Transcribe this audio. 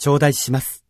頂戴します。